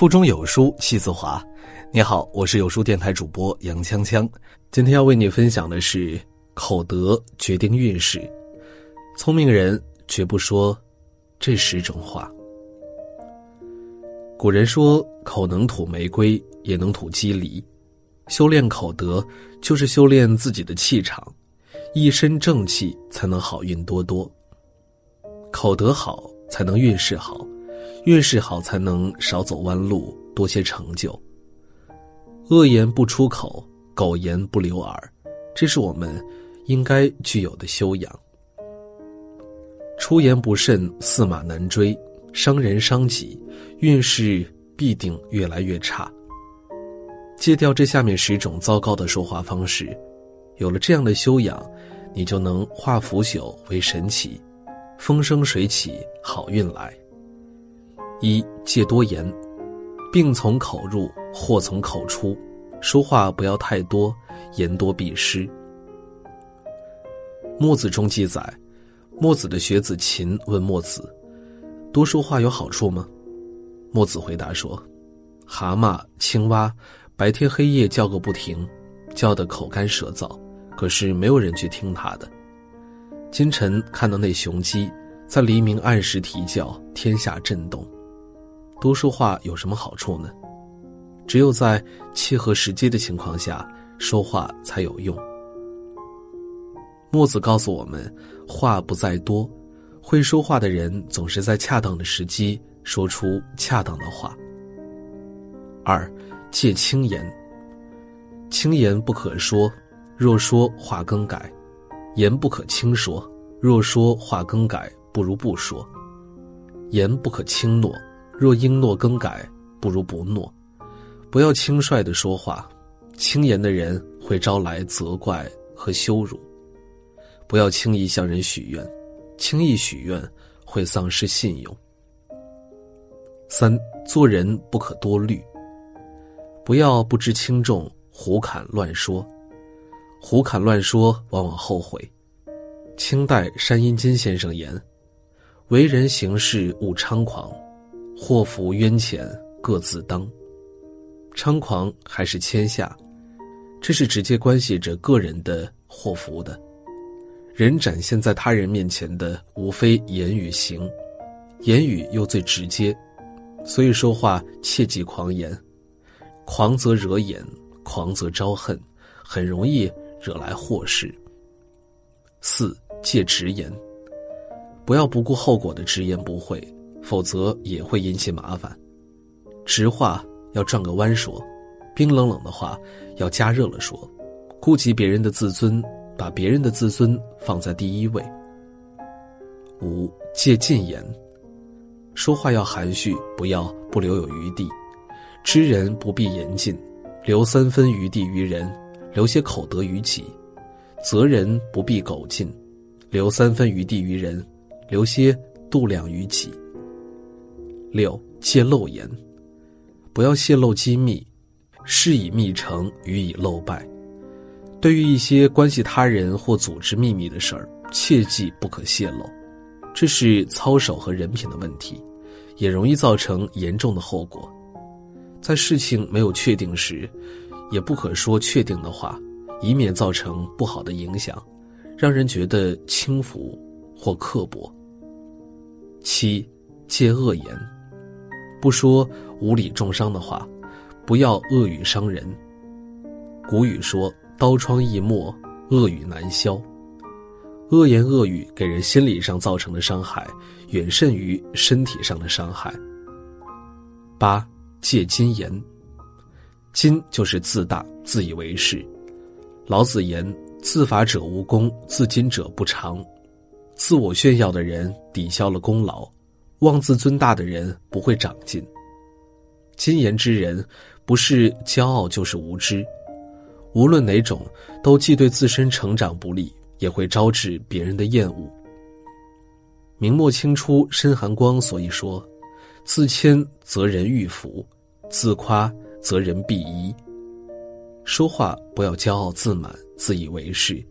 腹中有书气自华。你好，我是有书电台主播杨锵锵。今天要为你分享的是：口德决定运势，聪明人绝不说这十种话。古人说：“口能吐玫瑰，也能吐鸡梨。”修炼口德，就是修炼自己的气场，一身正气，才能好运多多。口德好，才能运势好。运势好，才能少走弯路，多些成就。恶言不出口，苟言不留耳，这是我们应该具有的修养。出言不慎，驷马难追，伤人伤己，运势必定越来越差。戒掉这下面十种糟糕的说话方式，有了这样的修养，你就能化腐朽为神奇，风生水起，好运来。一戒多言，病从口入，祸从口出。说话不要太多，言多必失。墨子中记载，墨子的学子秦问墨子：“多说话有好处吗？”墨子回答说：“蛤蟆、青蛙，白天黑夜叫个不停，叫得口干舌燥，可是没有人去听他的。今晨看到那雄鸡，在黎明按时啼叫，天下震动。”多说话有什么好处呢？只有在切合时机的情况下说话才有用。墨子告诉我们，话不在多，会说话的人总是在恰当的时机说出恰当的话。二，戒轻言。轻言不可说，若说话更改；言不可轻说，若说话更改，不如不说。言不可轻诺。若应诺更改，不如不诺。不要轻率的说话，轻言的人会招来责怪和羞辱。不要轻易向人许愿，轻易许愿会丧失信用。三，做人不可多虑，不要不知轻重，胡侃乱说。胡侃乱说，往往后悔。清代山阴金先生言：“为人行事勿猖狂。”祸福冤浅各自当，猖狂还是谦下，这是直接关系着个人的祸福的。人展现在他人面前的，无非言语行，言语又最直接，所以说话切忌狂言，狂则惹眼，狂则招恨，很容易惹来祸事。四戒直言，不要不顾后果的直言不讳。否则也会引起麻烦。直话要转个弯说，冰冷冷的话要加热了说，顾及别人的自尊，把别人的自尊放在第一位。五戒禁言，说话要含蓄，不要不留有余地。知人不必言尽，留三分余地于人，留些口德于己；责人不必苟尽，留三分余地于人，留些度量于己。六戒漏言，不要泄露机密，事以密成，予以漏败。对于一些关系他人或组织秘密的事儿，切记不可泄露，这是操守和人品的问题，也容易造成严重的后果。在事情没有确定时，也不可说确定的话，以免造成不好的影响，让人觉得轻浮或刻薄。七戒恶言。不说无理重伤的话，不要恶语伤人。古语说：“刀疮易磨，恶语难消。”恶言恶语给人心理上造成的伤害，远甚于身体上的伤害。八戒金言，金就是自大、自以为是。老子言：“自法者无功，自矜者不长。”自我炫耀的人抵消了功劳。妄自尊大的人不会长进。金言之人，不是骄傲就是无知，无论哪种，都既对自身成长不利，也会招致别人的厌恶。明末清初申寒光所以说：“自谦则人欲服，自夸则人必疑。”说话不要骄傲自满、自以为是，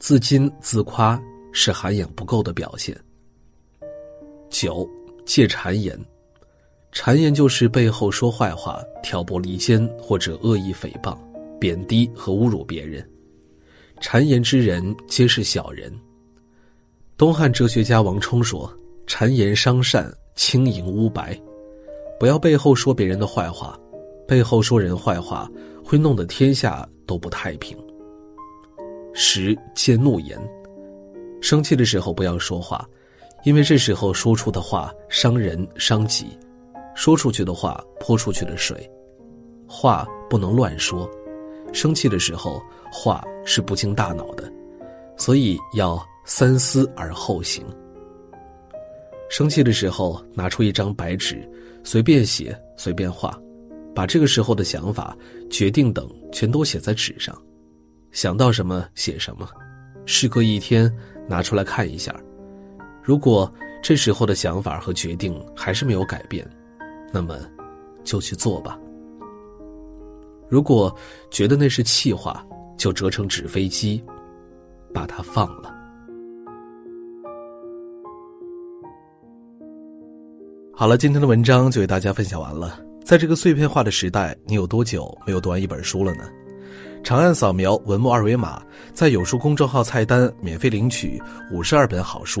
自矜自夸是涵养不够的表现。九。戒谗言，谗言就是背后说坏话、挑拨离间或者恶意诽谤、贬低和侮辱别人。谗言之人皆是小人。东汉哲学家王充说：“谗言伤善，轻盈污白。不要背后说别人的坏话，背后说人坏话会弄得天下都不太平。”十戒怒言，生气的时候不要说话，因为这时候说出的话伤人伤己。说出去的话泼出去的水，话不能乱说。生气的时候，话是不经大脑的，所以要三思而后行。生气的时候，拿出一张白纸，随便写，随便画，把这个时候的想法、决定等全都写在纸上，想到什么写什么，事隔一天拿出来看一下。如果这时候的想法和决定还是没有改变，那么，就去做吧。如果觉得那是气话，就折成纸飞机，把它放了。好了，今天的文章就给大家分享完了。在这个碎片化的时代，你有多久没有读完一本书了呢？长按扫描文末二维码，在有书公众号菜单免费领取五十二本好书，